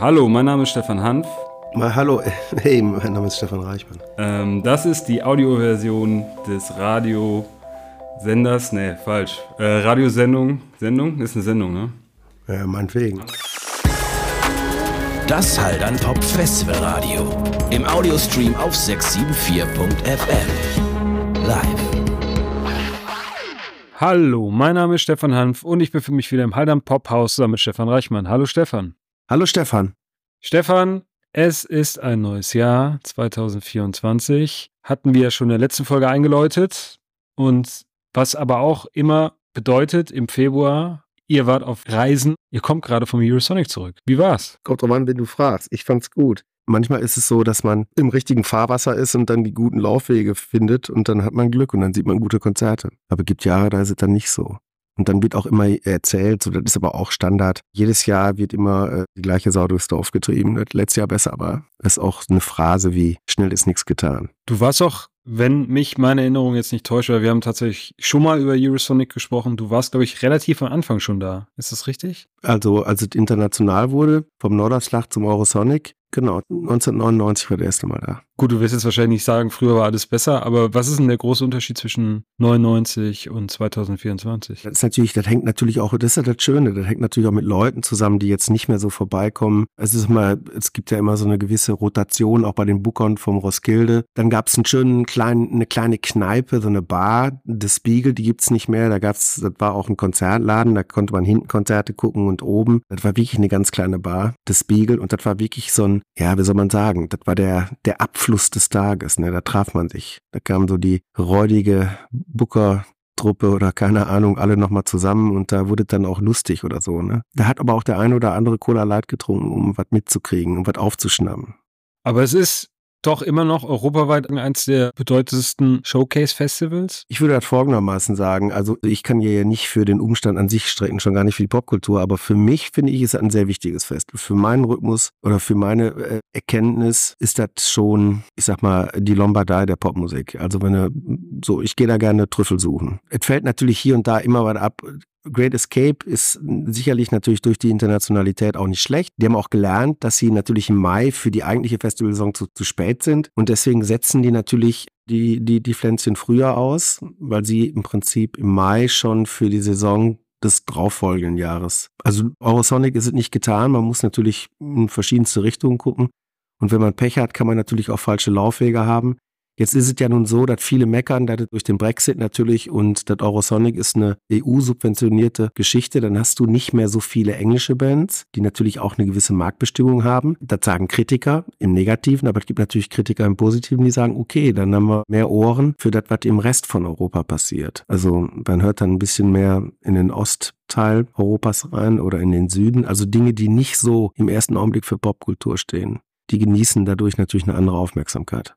Hallo, mein Name ist Stefan Hanf. Mal hallo, hey, mein Name ist Stefan Reichmann. Ähm, das ist die Audioversion des Radiosenders, ne, falsch. Äh, Radiosendung, Sendung? Ist eine Sendung, ne? Ja, meinetwegen. Das halt an Pop Festival Radio. Im Audiostream auf 674.fm. Live. Hallo, mein Name ist Stefan Hanf und ich befinde mich wieder im Haldern Pophaus zusammen mit Stefan Reichmann. Hallo Stefan. Hallo Stefan. Stefan, es ist ein neues Jahr, 2024. Hatten wir ja schon in der letzten Folge eingeläutet. Und was aber auch immer bedeutet, im Februar, ihr wart auf Reisen, ihr kommt gerade vom Eurosonic zurück. Wie war's? Kommt drauf an, wenn du fragst. Ich fand's gut. Manchmal ist es so, dass man im richtigen Fahrwasser ist und dann die guten Laufwege findet und dann hat man Glück und dann sieht man gute Konzerte. Aber es gibt Jahre, da ist es dann nicht so. Und dann wird auch immer erzählt, so das ist aber auch Standard. Jedes Jahr wird immer äh, die gleiche Sau durchs Dorf getrieben. Letztes Jahr besser, aber es ist auch eine Phrase wie schnell ist nichts getan. Du warst auch, wenn mich meine Erinnerung jetzt nicht täuscht, weil wir haben tatsächlich schon mal über Eurosonic gesprochen. Du warst, glaube ich, relativ am Anfang schon da. Ist das richtig? Also, als es international wurde, vom Norderschlag zum Eurosonic, genau, 1999 war der erste Mal da. Gut, du wirst jetzt wahrscheinlich sagen, früher war alles besser, aber was ist denn der große Unterschied zwischen 99 und 2024? Das ist natürlich, das hängt natürlich auch, das ist ja das Schöne, das hängt natürlich auch mit Leuten zusammen, die jetzt nicht mehr so vorbeikommen. Es ist mal, es gibt ja immer so eine gewisse Rotation, auch bei den Bookern vom Roskilde. Dann gab es einen schönen kleinen, eine kleine Kneipe, so eine Bar, The Spiegel, die gibt's nicht mehr. Da gab's, das war auch ein Konzertladen, da konnte man hinten Konzerte gucken und oben. Das war wirklich eine ganz kleine Bar, The Spiegel, und das war wirklich so ein, ja, wie soll man sagen, das war der, der Abfluss des Tages, ne? Da traf man sich. Da kam so die räudige Booker Truppe oder keine Ahnung, alle nochmal zusammen und da wurde dann auch lustig oder so, ne? Da hat aber auch der eine oder andere Cola Light getrunken, um was mitzukriegen, um was aufzuschnappen. Aber es ist doch immer noch europaweit eins der bedeutendsten Showcase-Festivals? Ich würde das folgendermaßen sagen. Also ich kann ja nicht für den Umstand an sich strecken, schon gar nicht für die Popkultur, aber für mich finde ich es ein sehr wichtiges Festival. Für meinen Rhythmus oder für meine äh, Erkenntnis ist das schon, ich sag mal, die Lombardei der Popmusik. Also wenn du, so, ich gehe da gerne Trüffel suchen. Es fällt natürlich hier und da immer was ab. Great Escape ist sicherlich natürlich durch die Internationalität auch nicht schlecht. Die haben auch gelernt, dass sie natürlich im Mai für die eigentliche Festivalsaison zu, zu spät sind. Und deswegen setzen die natürlich die, die, die Pflänzchen früher aus, weil sie im Prinzip im Mai schon für die Saison des darauffolgenden Jahres. Also Eurosonic ist es nicht getan. Man muss natürlich in verschiedenste Richtungen gucken. Und wenn man Pech hat, kann man natürlich auch falsche Laufwege haben. Jetzt ist es ja nun so, dass viele meckern, dass durch den Brexit natürlich und das Eurosonic ist eine EU-subventionierte Geschichte, dann hast du nicht mehr so viele englische Bands, die natürlich auch eine gewisse Marktbestimmung haben. Das sagen Kritiker im Negativen, aber es gibt natürlich Kritiker im Positiven, die sagen, okay, dann haben wir mehr Ohren für das, was im Rest von Europa passiert. Also man hört dann ein bisschen mehr in den Ostteil Europas rein oder in den Süden. Also Dinge, die nicht so im ersten Augenblick für Popkultur stehen. Die genießen dadurch natürlich eine andere Aufmerksamkeit.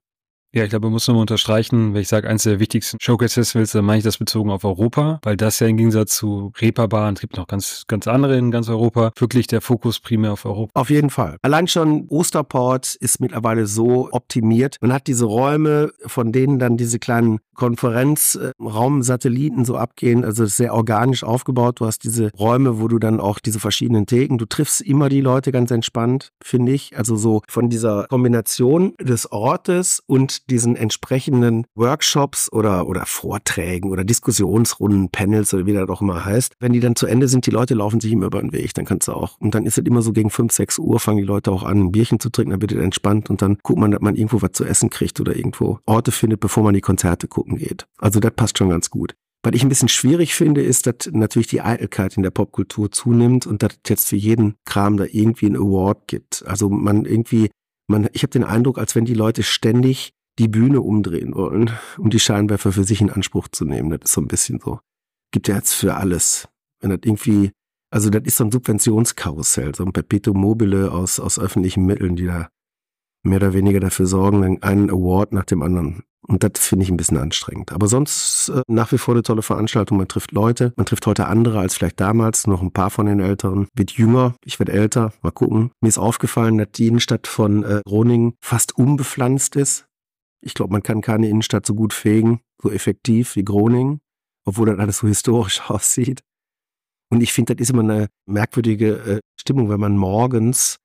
Ja, ich glaube, man muss nochmal unterstreichen, wenn ich sage, eines der wichtigsten Showcase-Festivals, dann meine ich das bezogen auf Europa, weil das ja im Gegensatz zu Reeperbahn, es gibt noch ganz, ganz andere in ganz Europa, wirklich der Fokus primär auf Europa. Auf jeden Fall. Allein schon Osterport ist mittlerweile so optimiert. Man hat diese Räume, von denen dann diese kleinen Konferenzraumsatelliten so abgehen, also sehr organisch aufgebaut. Du hast diese Räume, wo du dann auch diese verschiedenen Theken, du triffst immer die Leute ganz entspannt, finde ich. Also so von dieser Kombination des Ortes und diesen entsprechenden Workshops oder, oder Vorträgen oder Diskussionsrunden, Panels oder wie das auch immer heißt. Wenn die dann zu Ende sind, die Leute laufen sich immer über den Weg, dann kannst du auch. Und dann ist es immer so gegen 5, 6 Uhr, fangen die Leute auch an, ein Bierchen zu trinken, dann wird es entspannt und dann guckt man, dass man irgendwo was zu essen kriegt oder irgendwo Orte findet, bevor man die Konzerte gucken geht. Also das passt schon ganz gut. Was ich ein bisschen schwierig finde, ist, dass natürlich die Eitelkeit in der Popkultur zunimmt und dass es jetzt für jeden Kram da irgendwie einen Award gibt. Also man irgendwie, man, ich habe den Eindruck, als wenn die Leute ständig die Bühne umdrehen wollen, um die Scheinwerfer für sich in Anspruch zu nehmen. Das ist so ein bisschen so. Gibt ja jetzt für alles. Wenn das irgendwie, also das ist so ein Subventionskarussell, so ein Perpetuum mobile aus, aus öffentlichen Mitteln, die da mehr oder weniger dafür sorgen, einen Award nach dem anderen. Und das finde ich ein bisschen anstrengend. Aber sonst äh, nach wie vor eine tolle Veranstaltung. Man trifft Leute, man trifft heute andere als vielleicht damals, noch ein paar von den Älteren. Wird jünger, ich werde älter, mal gucken. Mir ist aufgefallen, dass die Innenstadt von äh, Groningen fast unbepflanzt ist. Ich glaube, man kann keine Innenstadt so gut fegen, so effektiv wie Groningen, obwohl das alles so historisch aussieht. Und ich finde, das ist immer eine merkwürdige äh, Stimmung, wenn man morgens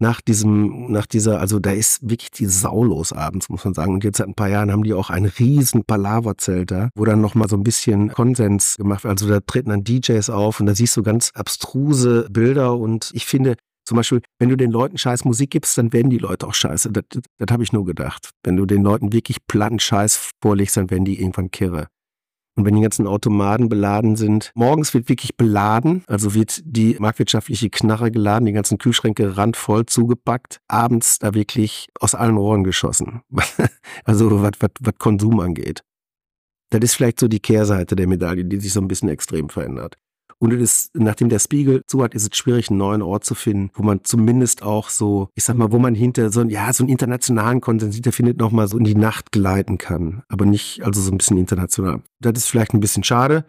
nach diesem, nach dieser, also da ist wirklich die Sau los abends, muss man sagen. Und jetzt seit ein paar Jahren haben die auch ein riesen Palaverzelt da, wo dann nochmal so ein bisschen Konsens gemacht wird. Also da treten dann DJs auf und da siehst du ganz abstruse Bilder und ich finde, zum Beispiel, wenn du den Leuten scheiß Musik gibst, dann werden die Leute auch scheiße. Das, das, das habe ich nur gedacht. Wenn du den Leuten wirklich platten Scheiß vorlegst, dann werden die irgendwann kirre. Und wenn die ganzen Automaten beladen sind, morgens wird wirklich beladen, also wird die marktwirtschaftliche Knarre geladen, die ganzen Kühlschränke randvoll zugepackt, abends da wirklich aus allen Rohren geschossen. also was, was, was Konsum angeht. Das ist vielleicht so die Kehrseite der Medaille, die sich so ein bisschen extrem verändert. Und es ist, nachdem der Spiegel zu hat, ist es schwierig, einen neuen Ort zu finden, wo man zumindest auch so, ich sag mal, wo man hinter so, ja, so einen internationalen Konsens der findet, nochmal so in die Nacht gleiten kann. Aber nicht, also so ein bisschen international. Das ist vielleicht ein bisschen schade,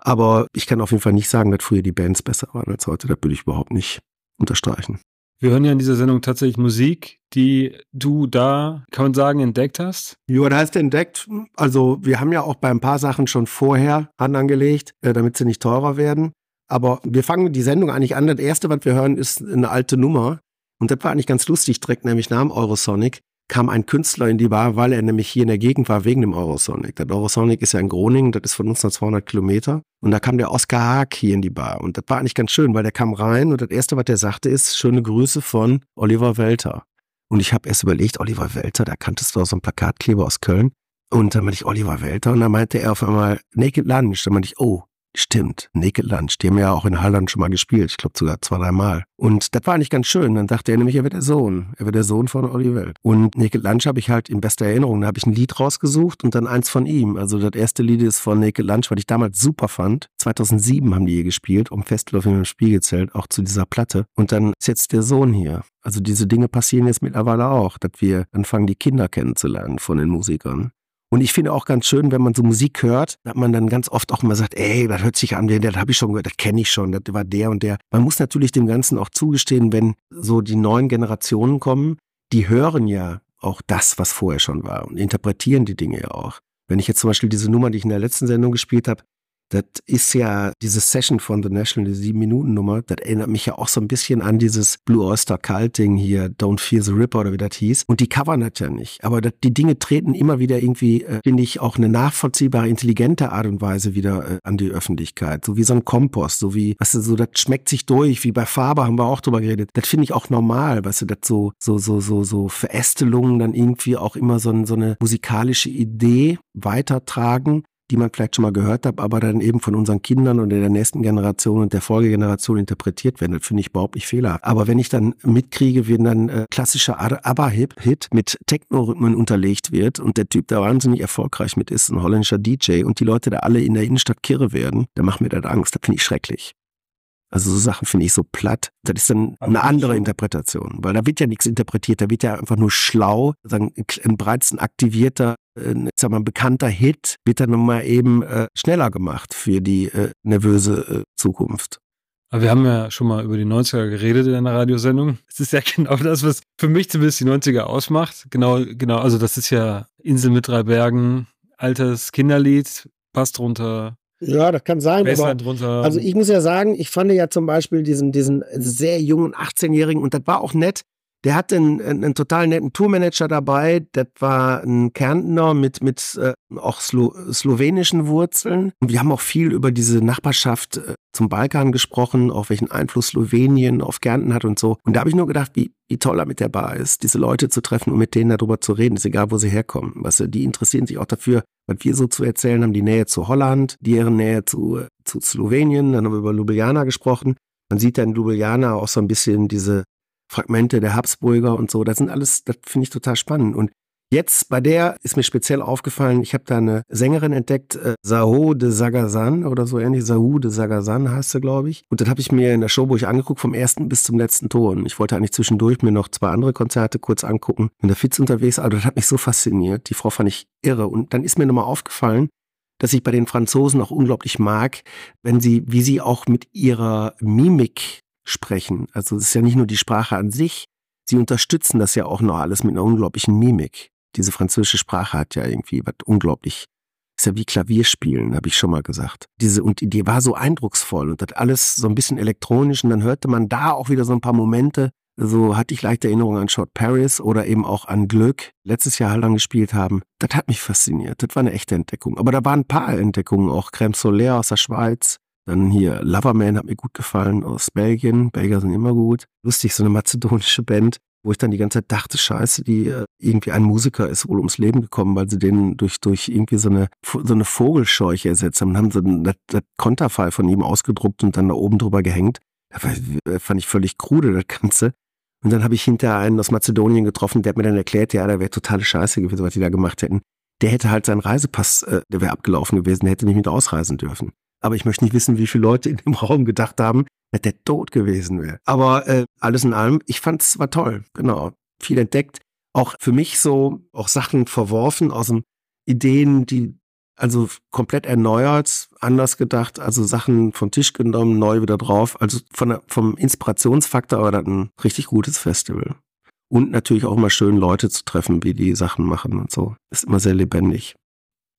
aber ich kann auf jeden Fall nicht sagen, dass früher die Bands besser waren als heute. Das würde ich überhaupt nicht unterstreichen. Wir hören ja in dieser Sendung tatsächlich Musik, die du da, kann man sagen, entdeckt hast? Ja, da heißt entdeckt. Also wir haben ja auch bei ein paar Sachen schon vorher Hand angelegt, äh, damit sie nicht teurer werden. Aber wir fangen die Sendung eigentlich an. Das erste, was wir hören, ist eine alte Nummer. Und das war eigentlich ganz lustig, direkt nämlich nach Eurosonic kam ein Künstler in die Bar, weil er nämlich hier in der Gegend war wegen dem Eurosonic. Der Eurosonic ist ja in Groningen, das ist von uns noch 200 Kilometer. Und da kam der Oskar Haag hier in die Bar. Und das war eigentlich ganz schön, weil der kam rein und das Erste, was er sagte, ist, schöne Grüße von Oliver Welter. Und ich habe erst überlegt, Oliver Welter, da kanntest du auch so einen Plakatkleber aus Köln. Und dann meinte ich Oliver Welter und dann meinte er auf einmal Naked Lunch. Dann meinte ich, oh, Stimmt, Naked Lunch, die haben ja auch in Holland schon mal gespielt, ich glaube sogar zwei, drei Mal. Und das war eigentlich ganz schön. Dann dachte er nämlich, er wird der Sohn. Er wird der Sohn von Olli Welt. Und Naked Lunch habe ich halt in bester Erinnerung. Da habe ich ein Lied rausgesucht und dann eins von ihm. Also das erste Lied ist von Naked Lunch, was ich damals super fand. 2007 haben die hier gespielt, um Festlauf in einem Spiegelzelt, auch zu dieser Platte. Und dann ist jetzt der Sohn hier. Also diese Dinge passieren jetzt mittlerweile auch, dass wir anfangen, die Kinder kennenzulernen von den Musikern. Und ich finde auch ganz schön, wenn man so Musik hört, dass man dann ganz oft auch immer sagt, ey, das hört sich an, das habe ich schon gehört, das kenne ich schon, das war der und der. Man muss natürlich dem Ganzen auch zugestehen, wenn so die neuen Generationen kommen, die hören ja auch das, was vorher schon war und interpretieren die Dinge ja auch. Wenn ich jetzt zum Beispiel diese Nummer, die ich in der letzten Sendung gespielt habe, das ist ja diese Session von The National, die Sieben-Minuten-Nummer, das erinnert mich ja auch so ein bisschen an dieses Blue Oyster Cult-Ding hier, Don't Fear the Ripper oder wie das hieß. Und die covern das ja nicht. Aber das, die Dinge treten immer wieder irgendwie, äh, finde ich, auch eine nachvollziehbare, intelligente Art und Weise wieder äh, an die Öffentlichkeit. So wie so ein Kompost, so wie, weißt du, so, das schmeckt sich durch, wie bei Farbe haben wir auch drüber geredet. Das finde ich auch normal, weißt du, das so, so, so, so, so Verästelungen dann irgendwie auch immer so, so eine musikalische Idee weitertragen die man vielleicht schon mal gehört hat, aber dann eben von unseren Kindern und der nächsten Generation und der Folgegeneration interpretiert werden. Das finde ich überhaupt nicht fehlerhaft. Aber wenn ich dann mitkriege, wie dann äh, klassischer ABBA-Hit mit Techno-Rhythmen unterlegt wird und der Typ da wahnsinnig erfolgreich mit ist, ein holländischer DJ und die Leute da alle in der Innenstadt kirre werden, dann macht mir das Angst. Das finde ich schrecklich. Also so Sachen finde ich so platt. Das ist dann eine andere Interpretation, weil da wird ja nichts interpretiert, da wird ja einfach nur schlau, sagen, ein bereits ein aktivierter, äh, sag mal, ein bekannter Hit wird dann nochmal eben äh, schneller gemacht für die äh, nervöse äh, Zukunft. Aber wir haben ja schon mal über die 90er geredet in einer Radiosendung. Es ist ja genau das, was für mich zumindest die 90er ausmacht. Genau, genau, also das ist ja Insel mit drei Bergen, altes Kinderlied, passt drunter ja, das kann sein. Aber, drunter. Also ich muss ja sagen, ich fand ja zum Beispiel diesen, diesen sehr jungen 18-Jährigen und das war auch nett. Der hatte einen, einen, total netten Tourmanager dabei. Das war ein Kärntner mit, mit äh, auch Slo slowenischen Wurzeln. Und wir haben auch viel über diese Nachbarschaft äh, zum Balkan gesprochen, auch welchen Einfluss Slowenien auf Kärnten hat und so. Und da habe ich nur gedacht, wie, wie toll er mit der Bar ist, diese Leute zu treffen und mit denen darüber zu reden. Ist egal, wo sie herkommen. Weißt du, die interessieren sich auch dafür, was wir so zu erzählen haben, die Nähe zu Holland, deren Nähe zu, zu Slowenien, dann haben wir über Ljubljana gesprochen. Man sieht ja in Ljubljana auch so ein bisschen diese Fragmente der Habsburger und so. Das sind alles, das finde ich total spannend. Und Jetzt bei der ist mir speziell aufgefallen, ich habe da eine Sängerin entdeckt, äh, Saho de Sagazan oder so ähnlich. Sahu de Sagazan heißt sie, glaube ich. Und das habe ich mir in der Showburg angeguckt, vom ersten bis zum letzten Ton. Ich wollte eigentlich zwischendurch mir noch zwei andere Konzerte kurz angucken. In der Fitz unterwegs, aber das hat mich so fasziniert. Die Frau fand ich irre. Und dann ist mir nochmal aufgefallen, dass ich bei den Franzosen auch unglaublich mag, wenn sie, wie sie auch mit ihrer Mimik sprechen. Also es ist ja nicht nur die Sprache an sich, sie unterstützen das ja auch noch alles mit einer unglaublichen Mimik diese französische Sprache hat ja irgendwie was unglaublich. Ist ja wie Klavierspielen, habe ich schon mal gesagt. Diese, und die war so eindrucksvoll und das alles so ein bisschen elektronisch und dann hörte man da auch wieder so ein paar Momente, So hatte ich leichte Erinnerungen an Short Paris oder eben auch an Glück, letztes Jahr lang gespielt haben. Das hat mich fasziniert. Das war eine echte Entdeckung. Aber da waren ein paar Entdeckungen, auch Crème Solaire aus der Schweiz. Dann hier Loverman hat mir gut gefallen aus Belgien. Belgier sind immer gut. Lustig, so eine mazedonische Band, wo ich dann die ganze Zeit dachte, scheiße, die äh, irgendwie ein Musiker ist wohl ums Leben gekommen, weil sie den durch, durch irgendwie so eine, so eine Vogelscheuche ersetzt haben und haben so das, das Konterfei von ihm ausgedruckt und dann da oben drüber gehängt. Das fand ich völlig krude, das Ganze. Und dann habe ich hinterher einen aus Mazedonien getroffen, der hat mir dann erklärt, ja, da wäre totale Scheiße gewesen, was die da gemacht hätten. Der hätte halt seinen Reisepass, äh, der wäre abgelaufen gewesen, der hätte nicht mit ausreisen dürfen. Aber ich möchte nicht wissen, wie viele Leute in dem Raum gedacht haben, dass der tot gewesen wäre. Aber äh, alles in allem, ich fand es war toll, genau. Viel entdeckt. Auch für mich so, auch Sachen verworfen aus den Ideen, die also komplett erneuert, anders gedacht, also Sachen vom Tisch genommen, neu wieder drauf. Also von vom Inspirationsfaktor war das ein richtig gutes Festival. Und natürlich auch immer schön, Leute zu treffen, wie die Sachen machen und so. Ist immer sehr lebendig.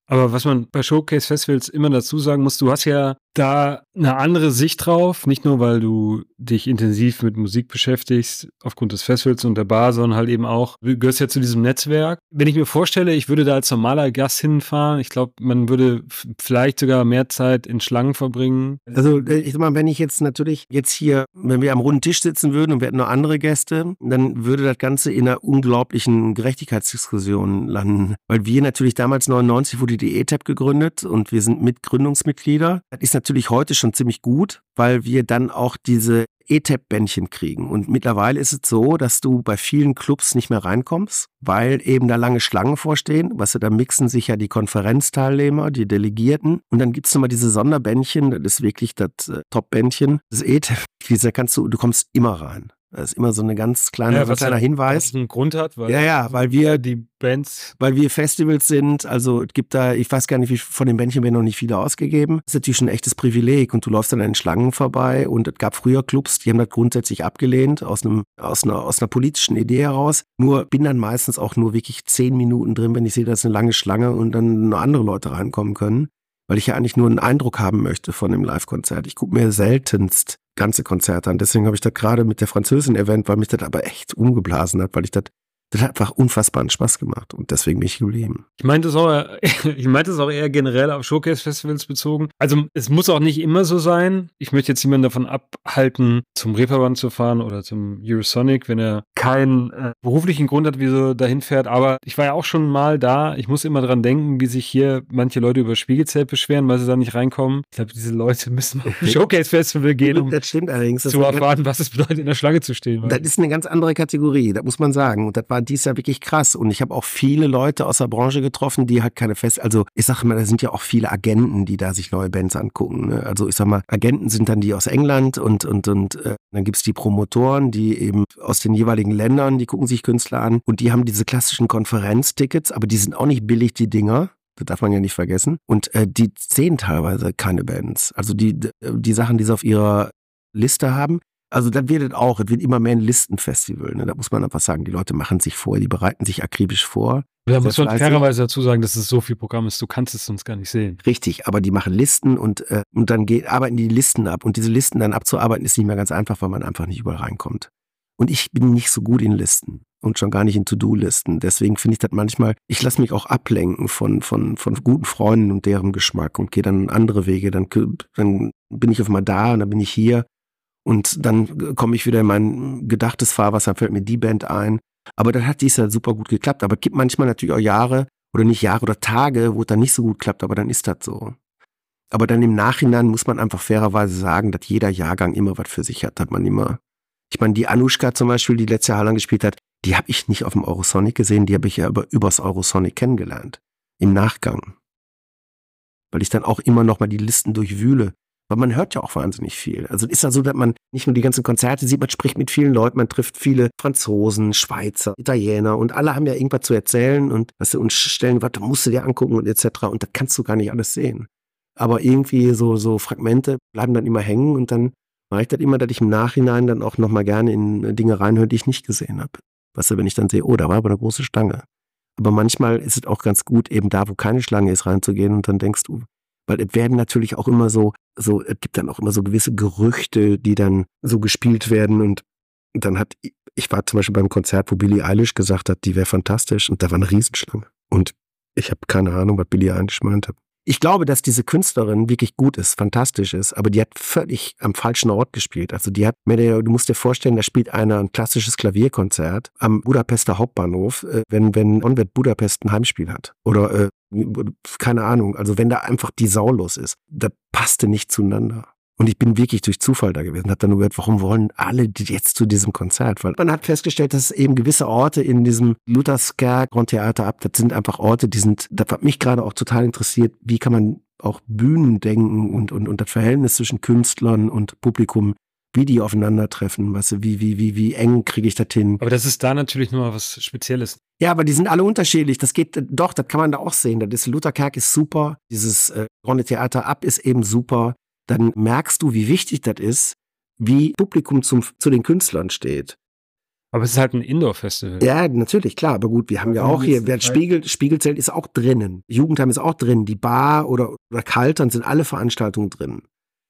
Aber was man bei Showcase Festivals immer dazu sagen muss, du hast ja da eine andere Sicht drauf, nicht nur weil du dich intensiv mit Musik beschäftigst, aufgrund des Festivals und der Bar, sondern halt eben auch, du gehörst ja zu diesem Netzwerk. Wenn ich mir vorstelle, ich würde da als normaler Gast hinfahren, ich glaube, man würde vielleicht sogar mehr Zeit in Schlangen verbringen. Also äh, ich sag mal, wenn ich jetzt natürlich jetzt hier, wenn wir am runden Tisch sitzen würden und wir hätten noch andere Gäste, dann würde das Ganze in einer unglaublichen Gerechtigkeitsdiskussion landen. Weil wir natürlich damals 99 wurde die ETAP gegründet und wir sind Mitgründungsmitglieder. Das ist natürlich heute schon ziemlich gut, weil wir dann auch diese ETAP-Bändchen kriegen. Und mittlerweile ist es so, dass du bei vielen Clubs nicht mehr reinkommst, weil eben da lange Schlangen vorstehen. Weißt du, da mixen sich ja die Konferenzteilnehmer, die Delegierten. Und dann gibt es nochmal diese Sonderbändchen, das ist wirklich das äh, Top-Bändchen. Das ETAP, da kannst du, du kommst immer rein. Das ist immer so eine ganz kleine, ja, was kleiner halt, Hinweis. Was einen Grund hat, weil ja, ja, weil wir die Bands, weil wir Festivals sind. Also es gibt da, ich weiß gar nicht, wie von den Bändchen werden noch nicht viele ausgegeben. Das ist natürlich ein echtes Privileg und du läufst dann an den Schlangen vorbei und es gab früher Clubs, die haben das grundsätzlich abgelehnt aus einem aus einer aus einer politischen Idee heraus. Nur bin dann meistens auch nur wirklich zehn Minuten drin, wenn ich sehe, das ist eine lange Schlange und dann nur andere Leute reinkommen können weil ich ja eigentlich nur einen Eindruck haben möchte von dem Live-Konzert. Ich gucke mir seltenst ganze Konzerte an. Deswegen habe ich das gerade mit der Französin erwähnt, weil mich das aber echt umgeblasen hat, weil ich das das hat einfach unfassbaren Spaß gemacht und deswegen bin ich geblieben. Ich meinte es auch, ich meinte es auch eher generell auf Showcase-Festivals bezogen. Also es muss auch nicht immer so sein. Ich möchte jetzt jemanden davon abhalten, zum Reeperbahn zu fahren oder zum Eurosonic, wenn er keinen äh, beruflichen Grund hat, wieso dahin fährt. Aber ich war ja auch schon mal da. Ich muss immer dran denken, wie sich hier manche Leute über Spiegelzelt beschweren, weil sie da nicht reinkommen. Ich glaube, diese Leute müssen auf Showcase-Festival gehen, um das stimmt allerdings, zu erfahren, was es bedeutet, in der Schlange zu stehen. Das ist eine ganz andere Kategorie, das muss man sagen. Und das war dies Jahr wirklich krass. Und ich habe auch viele Leute aus der Branche getroffen, die halt keine Fest, also ich sage mal, da sind ja auch viele Agenten, die da sich neue Bands angucken. Ne? Also ich sag mal, Agenten sind dann die aus England und, und, und äh, dann gibt's die Promotoren, die eben aus den jeweiligen Ländern, die gucken sich Künstler an und die haben diese klassischen Konferenztickets, aber die sind auch nicht billig, die Dinger. Das darf man ja nicht vergessen. Und äh, die sehen teilweise keine Bands. Also die, die Sachen, die sie auf ihrer Liste haben, also das wird es auch, es wird immer mehr ein Listenfestival. Ne? Da muss man einfach sagen, die Leute machen sich vor, die bereiten sich akribisch vor. Da muss man fairerweise dazu sagen, dass es so viel Programm ist, du kannst es sonst gar nicht sehen. Richtig, aber die machen Listen und, äh, und dann geht, arbeiten die Listen ab. Und diese Listen dann abzuarbeiten, ist nicht mehr ganz einfach, weil man einfach nicht überall reinkommt. Und ich bin nicht so gut in Listen und schon gar nicht in To-Do-Listen. Deswegen finde ich das manchmal, ich lasse mich auch ablenken von, von, von guten Freunden und deren Geschmack und gehe dann andere Wege. Dann, dann bin ich auf einmal da und dann bin ich hier und dann komme ich wieder in mein gedachtes Fahrwasser, fällt mir die Band ein. Aber dann hat dies ja super gut geklappt. Aber es gibt manchmal natürlich auch Jahre oder nicht Jahre oder Tage, wo es dann nicht so gut klappt, aber dann ist das so. Aber dann im Nachhinein muss man einfach fairerweise sagen, dass jeder Jahrgang immer was für sich hat. Hat man immer. Ich meine, die Anushka zum Beispiel, die letzte Jahr lang gespielt hat, die habe ich nicht auf dem Eurosonic gesehen, die habe ich ja über, übers Eurosonic kennengelernt. Im Nachgang. Weil ich dann auch immer noch mal die Listen durchwühle. Weil man hört ja auch wahnsinnig viel. Also ist ja so, dass man nicht nur die ganzen Konzerte sieht, man spricht mit vielen Leuten, man trifft viele Franzosen, Schweizer, Italiener und alle haben ja irgendwas zu erzählen und was sie uns stellen, was musst du dir angucken und etc. Und das kannst du gar nicht alles sehen. Aber irgendwie so, so Fragmente bleiben dann immer hängen und dann mache ich das immer, dass ich im Nachhinein dann auch nochmal gerne in Dinge reinhöre, die ich nicht gesehen habe. Weißt du, wenn ich dann sehe, oh, da war aber eine große Stange. Aber manchmal ist es auch ganz gut, eben da, wo keine Schlange ist, reinzugehen und dann denkst du, weil es werden natürlich auch immer so, so, es gibt dann auch immer so gewisse Gerüchte, die dann so gespielt werden und dann hat ich war zum Beispiel beim Konzert, wo Billie Eilish gesagt hat, die wäre fantastisch und da war eine Riesenschlange. Und ich habe keine Ahnung, was Billie Eilish meinte. Ich glaube, dass diese Künstlerin wirklich gut ist, fantastisch ist, aber die hat völlig am falschen Ort gespielt. Also die hat, du musst dir vorstellen, da spielt einer ein klassisches Klavierkonzert am Budapester Hauptbahnhof, äh, wenn, wenn Onwet Budapest ein Heimspiel hat. Oder äh, keine Ahnung, also wenn da einfach die Sau los ist. Das passte nicht zueinander. Und ich bin wirklich durch Zufall da gewesen, habe dann nur gehört, warum wollen alle jetzt zu diesem Konzert? Weil man hat festgestellt, dass eben gewisse Orte in diesem Luthersker Grand Theater ab, das sind einfach Orte, die sind, das hat mich gerade auch total interessiert, wie kann man auch Bühnen denken und, und, und das Verhältnis zwischen Künstlern und Publikum, wie die aufeinandertreffen, weißt du, wie, wie, wie, wie eng kriege ich das hin? Aber das ist da natürlich nochmal was Spezielles. Ja, aber die sind alle unterschiedlich. Das geht, doch, das kann man da auch sehen. Das ist, Lutherkerk ist super. Dieses äh, Grande Theater ab ist eben super dann merkst du, wie wichtig das ist, wie Publikum zum, zu den Künstlern steht. Aber es ist halt ein Indoor-Festival. Ja, natürlich, klar. Aber gut, wir haben ja auch hier, wer Spiegel, Spiegelzelt ist auch drinnen. Jugendheim ist auch drin. Die Bar oder, oder Kaltern sind alle Veranstaltungen drin.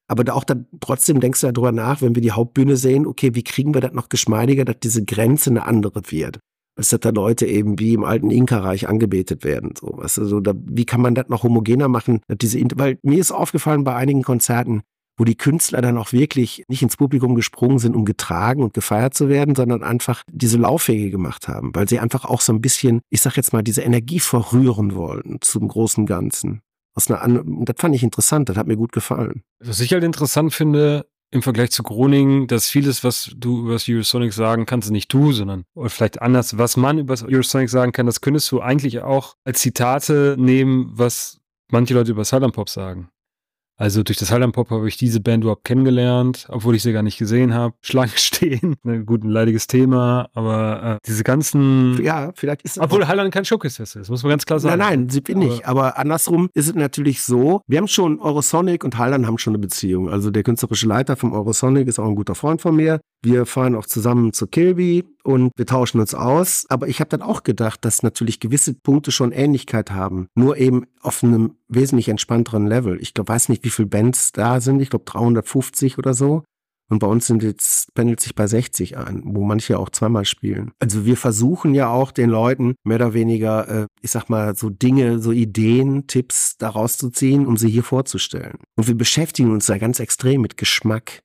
Aber da auch dann, trotzdem denkst du darüber nach, wenn wir die Hauptbühne sehen, okay, wie kriegen wir das noch geschmeidiger, dass diese Grenze eine andere wird? Dass da Leute eben wie im alten Inka-Reich angebetet werden. So, weißt du, so, da, wie kann man das noch homogener machen? Diese, weil mir ist aufgefallen bei einigen Konzerten, wo die Künstler dann auch wirklich nicht ins Publikum gesprungen sind, um getragen und gefeiert zu werden, sondern einfach diese Laufwege gemacht haben, weil sie einfach auch so ein bisschen, ich sag jetzt mal, diese Energie verrühren wollen zum großen Ganzen. Aus einer das fand ich interessant, das hat mir gut gefallen. Was ich halt interessant finde, im Vergleich zu Groningen, dass vieles, was du über das Eurosonic sagen kannst, nicht du, sondern oder vielleicht anders, was man über das Eurosonic sagen kann, das könntest du eigentlich auch als Zitate nehmen, was manche Leute über Silent Pop sagen. Also durch das Highland Pop habe ich diese Band überhaupt kennengelernt, obwohl ich sie gar nicht gesehen habe. Schlange stehen, ne, gut, ein leidiges Thema, aber äh, diese ganzen... Ja, vielleicht ist es... Obwohl Highland kein Showcase-Fest ist, muss man ganz klar sagen. Nein, nein, sie bin ich. Aber andersrum ist es natürlich so, wir haben schon Eurosonic und Highland haben schon eine Beziehung. Also der künstlerische Leiter vom Eurosonic ist auch ein guter Freund von mir. Wir fahren auch zusammen zu Kilby und wir tauschen uns aus. Aber ich habe dann auch gedacht, dass natürlich gewisse Punkte schon Ähnlichkeit haben. Nur eben auf einem wesentlich entspannteren Level. Ich glaube, weiß nicht, wie viele Bands da sind. Ich glaube 350 oder so. Und bei uns sind jetzt, pendelt sich bei 60 ein, wo manche auch zweimal spielen. Also wir versuchen ja auch den Leuten mehr oder weniger, äh, ich sag mal, so Dinge, so Ideen, Tipps daraus zu ziehen, um sie hier vorzustellen. Und wir beschäftigen uns da ganz extrem mit Geschmack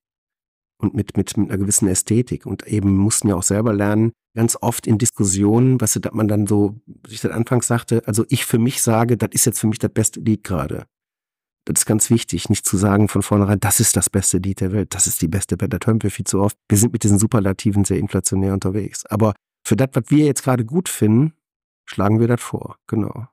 und mit, mit, mit einer gewissen Ästhetik und eben mussten ja auch selber lernen, ganz oft in Diskussionen, was man dann so, was ich dann anfangs sagte, also ich für mich sage, das ist jetzt für mich das beste Lied gerade. Das ist ganz wichtig, nicht zu sagen von vornherein, das ist das beste Lied der Welt, das ist die beste Band, das hören wir viel zu oft. Wir sind mit diesen Superlativen sehr inflationär unterwegs. Aber für das, was wir jetzt gerade gut finden, schlagen wir das vor, genau.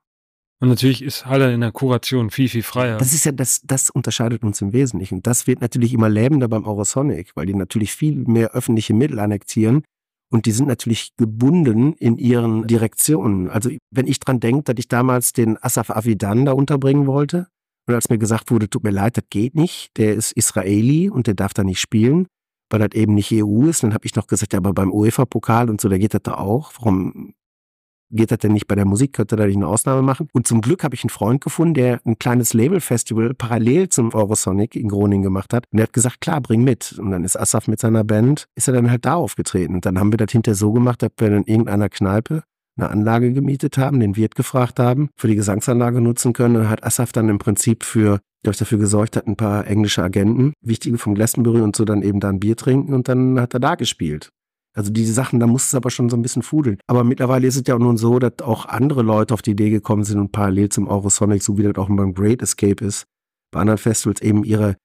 Und natürlich ist Halle in der Kuration viel, viel freier. Das ist ja, das, das unterscheidet uns im Wesentlichen. Das wird natürlich immer lebender beim Eurosonic, weil die natürlich viel mehr öffentliche Mittel annektieren. Und die sind natürlich gebunden in ihren Direktionen. Also wenn ich dran denke, dass ich damals den Asaf Avidan da unterbringen wollte, und als mir gesagt wurde, tut mir leid, das geht nicht, der ist Israeli und der darf da nicht spielen, weil das eben nicht EU ist, dann habe ich noch gesagt, ja, aber beim UEFA-Pokal und so, da geht das da auch. Warum geht das denn nicht bei der Musik? Könnte da nicht eine Ausnahme machen? Und zum Glück habe ich einen Freund gefunden, der ein kleines Label-Festival parallel zum Eurosonic in Groningen gemacht hat. Und der hat gesagt, klar, bring mit. Und dann ist Asaf mit seiner Band, ist er dann halt da aufgetreten. Und dann haben wir das hinterher so gemacht, dass wir in irgendeiner Kneipe eine Anlage gemietet haben, den Wirt gefragt haben, für die Gesangsanlage nutzen können. Und hat Asaf dann im Prinzip für glaube ich, dafür gesorgt hat, ein paar englische Agenten, wichtige vom Glastonbury und so dann eben da ein Bier trinken und dann hat er da gespielt. Also diese Sachen, da muss es aber schon so ein bisschen fudeln. Aber mittlerweile ist es ja nun so, dass auch andere Leute auf die Idee gekommen sind und parallel zum Eurosonic, so wie das auch beim Great Escape ist, bei anderen Festivals eben ihre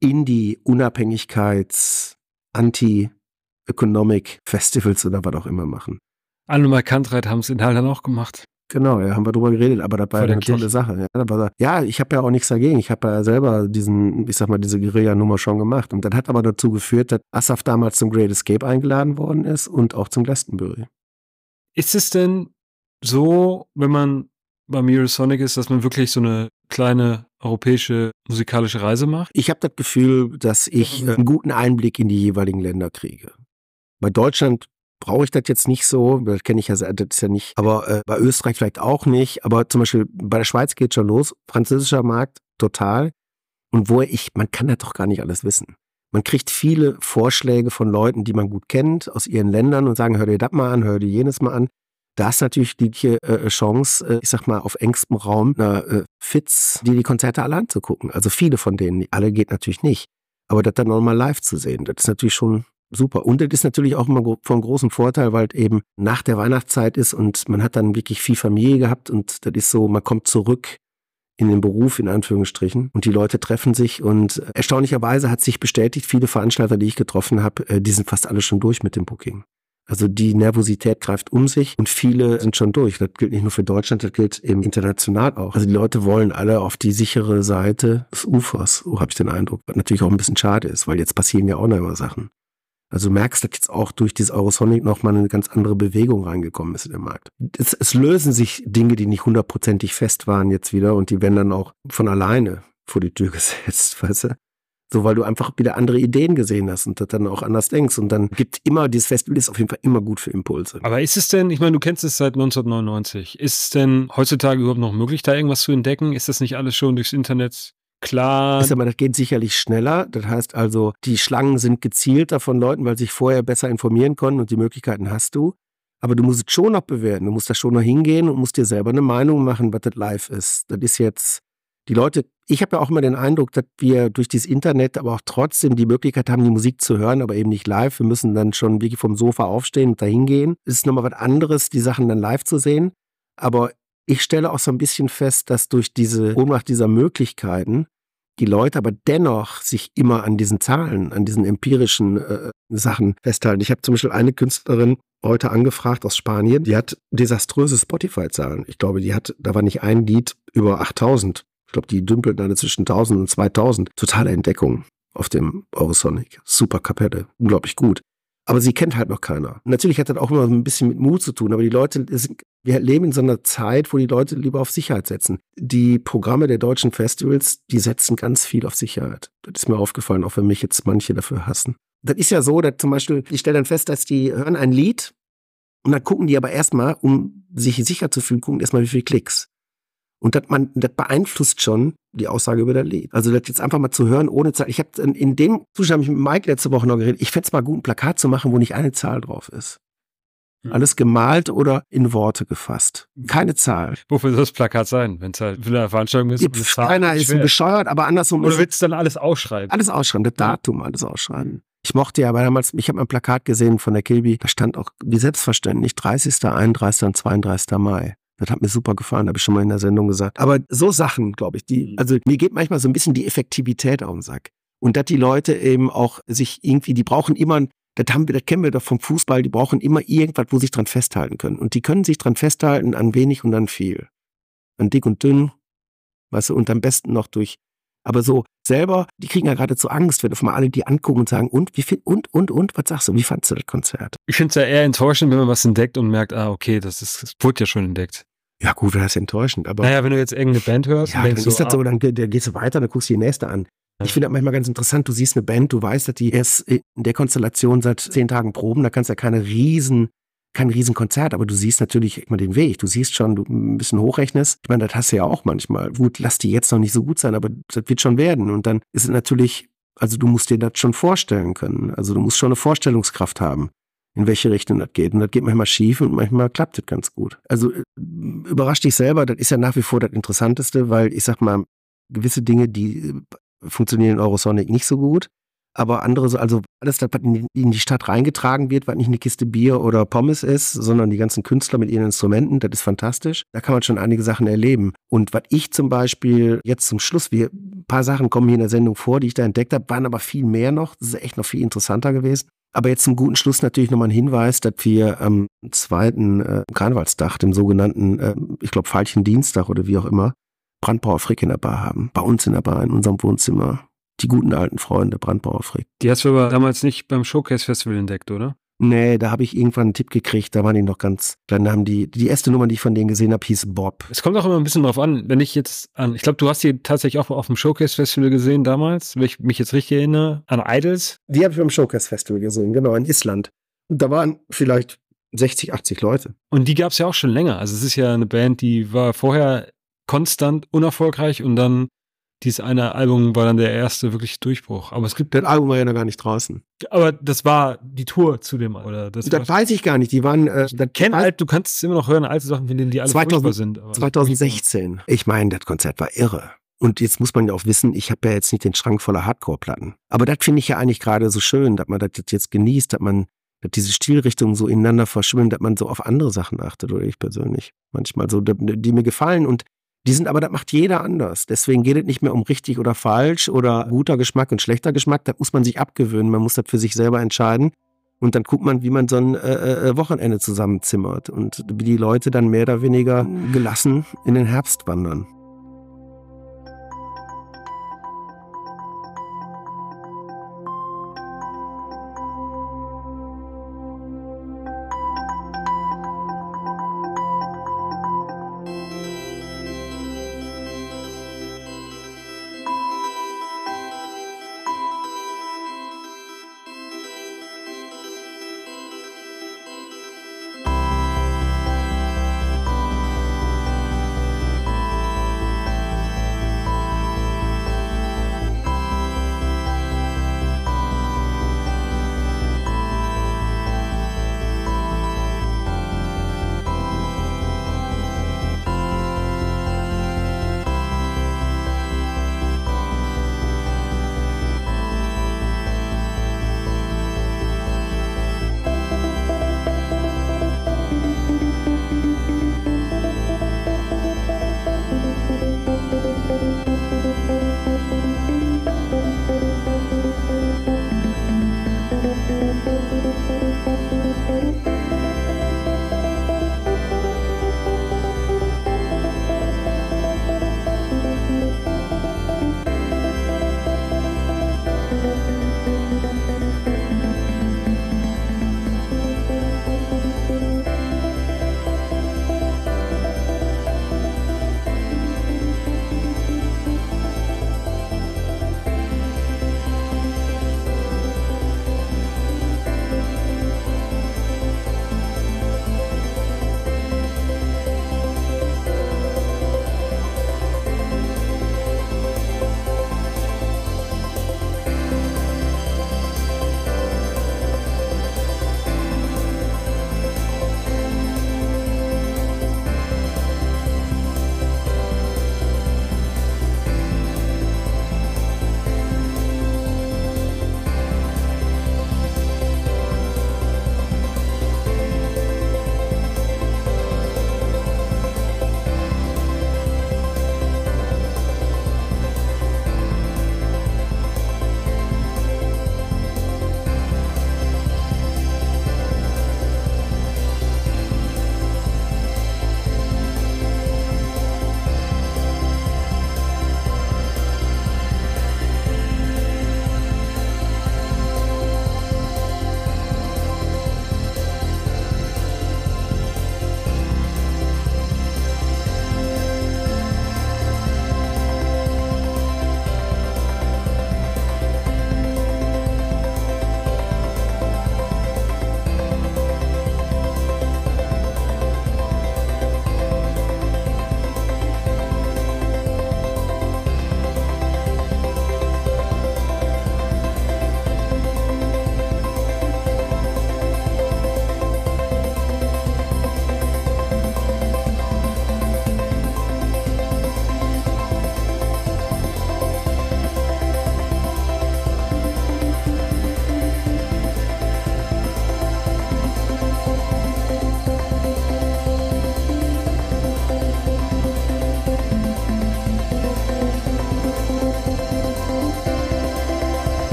Indie-Unabhängigkeits-, Anti-Economic-Festivals oder was auch immer machen. Alle Markantreit haben es in Haldern auch gemacht. Genau, ja, haben wir drüber geredet, aber das war eine Kirche. tolle Sache. Ja, aber, ja ich habe ja auch nichts dagegen. Ich habe ja selber diesen, ich sag mal, diese Guerilla-Nummer schon gemacht. Und das hat aber dazu geführt, dass Asaf damals zum Great Escape eingeladen worden ist und auch zum Glastonbury. Ist es denn so, wenn man beim Eurosonic ist, dass man wirklich so eine kleine europäische musikalische Reise macht? Ich habe das Gefühl, dass ich einen guten Einblick in die jeweiligen Länder kriege. Bei Deutschland brauche ich das jetzt nicht so, das kenne ich ja, das ist ja nicht, aber äh, bei Österreich vielleicht auch nicht, aber zum Beispiel bei der Schweiz geht schon los, französischer Markt total und wo ich, man kann das doch gar nicht alles wissen. Man kriegt viele Vorschläge von Leuten, die man gut kennt, aus ihren Ländern und sagen, hör dir das mal an, hör dir jenes mal an. Da ist natürlich die äh, Chance, äh, ich sag mal, auf engstem Raum einer äh, Fitz, die die Konzerte alle anzugucken. Also viele von denen, alle geht natürlich nicht. Aber das dann nochmal live zu sehen, das ist natürlich schon super. Und das ist natürlich auch immer von großem Vorteil, weil es eben nach der Weihnachtszeit ist und man hat dann wirklich viel Familie gehabt und das ist so, man kommt zurück in den Beruf in Anführungsstrichen und die Leute treffen sich und erstaunlicherweise hat sich bestätigt, viele Veranstalter, die ich getroffen habe, äh, die sind fast alle schon durch mit dem Booking. Also die Nervosität greift um sich und viele sind schon durch. Das gilt nicht nur für Deutschland, das gilt eben international auch. Also die Leute wollen alle auf die sichere Seite des Ufers, so habe ich den Eindruck. Was natürlich auch ein bisschen schade ist, weil jetzt passieren ja auch noch immer Sachen. Also du merkst, dass jetzt auch durch dieses Eurosonic nochmal eine ganz andere Bewegung reingekommen ist in den Markt. Es, es lösen sich Dinge, die nicht hundertprozentig fest waren jetzt wieder und die werden dann auch von alleine vor die Tür gesetzt, weißt du? So, weil du einfach wieder andere Ideen gesehen hast und das dann auch anders denkst. Und dann gibt immer, dieses Festival ist auf jeden Fall immer gut für Impulse. Aber ist es denn, ich meine, du kennst es seit 1999, ist es denn heutzutage überhaupt noch möglich, da irgendwas zu entdecken? Ist das nicht alles schon durchs Internet klar? Ist aber, das geht sicherlich schneller. Das heißt also, die Schlangen sind gezielter von Leuten, weil sie sich vorher besser informieren konnten und die Möglichkeiten hast du. Aber du musst es schon noch bewerten. Du musst da schon noch hingehen und musst dir selber eine Meinung machen, was das live ist. Das ist jetzt die Leute, ich habe ja auch immer den Eindruck, dass wir durch dieses Internet aber auch trotzdem die Möglichkeit haben, die Musik zu hören, aber eben nicht live. Wir müssen dann schon wirklich vom Sofa aufstehen und dahin gehen. Es ist nochmal was anderes, die Sachen dann live zu sehen. Aber ich stelle auch so ein bisschen fest, dass durch diese Ohnmacht dieser Möglichkeiten die Leute aber dennoch sich immer an diesen Zahlen, an diesen empirischen äh, Sachen festhalten. Ich habe zum Beispiel eine Künstlerin heute angefragt aus Spanien, die hat desaströse Spotify-Zahlen. Ich glaube, die hat, da war nicht ein Lied über 8000 ich glaube, die dümpelten alle zwischen 1000 und 2000. Totale Entdeckung auf dem Eurosonic. Super Kapelle. Unglaublich gut. Aber sie kennt halt noch keiner. Natürlich hat das auch immer ein bisschen mit Mut zu tun, aber die Leute, wir leben in so einer Zeit, wo die Leute lieber auf Sicherheit setzen. Die Programme der deutschen Festivals, die setzen ganz viel auf Sicherheit. Das ist mir aufgefallen, auch wenn mich jetzt manche dafür hassen. Das ist ja so, dass zum Beispiel, ich stelle dann fest, dass die hören ein Lied und dann gucken die aber erstmal, um sich sicher zu fühlen, gucken erstmal, wie viele Klicks. Und das, man, das beeinflusst schon die Aussage über das Lied. Also das jetzt einfach mal zu hören, ohne Zahl. Ich habe in dem Zustand habe ich mit Mike letzte Woche noch geredet. Ich fände es mal gut, ein Plakat zu machen, wo nicht eine Zahl drauf ist. Hm. Alles gemalt oder in Worte gefasst. Keine Zahl. Wofür soll das Plakat sein, wenn es halt für eine Veranstaltung ist? Pff, keiner ist bescheuert, aber andersrum. Oder willst du dann alles ausschreiben? Alles ausschreiben, das Datum, alles ausschreiben. Ich mochte ja aber damals, ich habe ein Plakat gesehen von der Kilby, da stand auch wie selbstverständlich 30., 31. und 32. Mai. Das hat mir super gefallen, habe ich schon mal in der Sendung gesagt. Aber so Sachen, glaube ich, die, mhm. also mir geht manchmal so ein bisschen die Effektivität auf den Sack. Und dass die Leute eben auch sich irgendwie, die brauchen immer, das haben wir, das kennen wir doch vom Fußball, die brauchen immer irgendwas, wo sie sich dran festhalten können. Und die können sich dran festhalten an wenig und an viel. An dick und dünn, weißt du, und am besten noch durch. Aber so selber, die kriegen ja geradezu Angst, wenn auf mal alle die angucken und sagen, und, wie viel, und, und, und, was sagst du, wie fandst du das Konzert? Ich finde es ja eher enttäuschend, wenn man was entdeckt und merkt, ah, okay, das ist, das wurde ja schon entdeckt. Ja, gut, das ist enttäuschend. Aber naja, wenn du jetzt irgendeine Band hörst, ja, dann ist das so, ah. dann, dann gehst du weiter, dann guckst du die nächste an. Ich finde das manchmal ganz interessant, du siehst eine Band, du weißt, dass die erst in der Konstellation seit zehn Tagen proben, da kannst du ja keine riesen, kein riesen Konzert, aber du siehst natürlich immer den Weg. Du siehst schon, du ein bisschen hochrechnest. Ich meine, das hast du ja auch manchmal. Gut, lass die jetzt noch nicht so gut sein, aber das wird schon werden. Und dann ist es natürlich, also du musst dir das schon vorstellen können. Also du musst schon eine Vorstellungskraft haben in welche Richtung das geht. Und das geht manchmal schief und manchmal klappt das ganz gut. Also äh, überrascht dich selber, das ist ja nach wie vor das Interessanteste, weil ich sag mal, gewisse Dinge, die äh, funktionieren in Eurosonic nicht so gut. Aber andere, also alles, was in die Stadt reingetragen wird, was nicht eine Kiste Bier oder Pommes ist, sondern die ganzen Künstler mit ihren Instrumenten, das ist fantastisch. Da kann man schon einige Sachen erleben. Und was ich zum Beispiel jetzt zum Schluss, wir, ein paar Sachen kommen hier in der Sendung vor, die ich da entdeckt habe, waren aber viel mehr noch. Das ist echt noch viel interessanter gewesen. Aber jetzt zum guten Schluss natürlich nochmal ein Hinweis, dass wir am zweiten äh, Karnevalstag, dem sogenannten, äh, ich glaube, Falchen Dienstag oder wie auch immer, Brandbauer Frick in der Bar haben. Bei uns in der Bar, in unserem Wohnzimmer. Die guten alten Freunde, Brandbauer Frick. Die hast du aber damals nicht beim Showcase Festival entdeckt, oder? Nee, da habe ich irgendwann einen Tipp gekriegt, da waren die noch ganz klein. Da haben die, die erste Nummer, die ich von denen gesehen habe, hieß Bob. Es kommt auch immer ein bisschen drauf an, wenn ich jetzt an, ich glaube, du hast die tatsächlich auch auf dem Showcase Festival gesehen damals, wenn ich mich jetzt richtig erinnere, an Idols. Die habe ich beim Showcase Festival gesehen, genau, in Island. Und da waren vielleicht 60, 80 Leute. Und die gab es ja auch schon länger. Also es ist ja eine Band, die war vorher konstant unerfolgreich und dann dieses eine Album war dann der erste wirklich Durchbruch. Aber es gibt. Das Album war ja noch gar nicht draußen. Aber das war die Tour zu dem, oder? Das, das weiß ich gar nicht. Die waren. Äh, das kenn alt, du kannst es immer noch hören, alte Sachen, von denen die alle 2000, sind. 2016. Ich meine, das Konzert war irre. Und jetzt muss man ja auch wissen, ich habe ja jetzt nicht den Schrank voller Hardcore-Platten. Aber das finde ich ja eigentlich gerade so schön, dass man das jetzt genießt, dass man dass diese Stilrichtungen so ineinander verschwimmen, dass man so auf andere Sachen achtet, oder ich persönlich. Manchmal so, die mir gefallen und die sind aber, das macht jeder anders. Deswegen geht es nicht mehr um richtig oder falsch oder guter Geschmack und schlechter Geschmack. Das muss man sich abgewöhnen. Man muss das für sich selber entscheiden. Und dann guckt man, wie man so ein äh, äh Wochenende zusammenzimmert und wie die Leute dann mehr oder weniger gelassen in den Herbst wandern.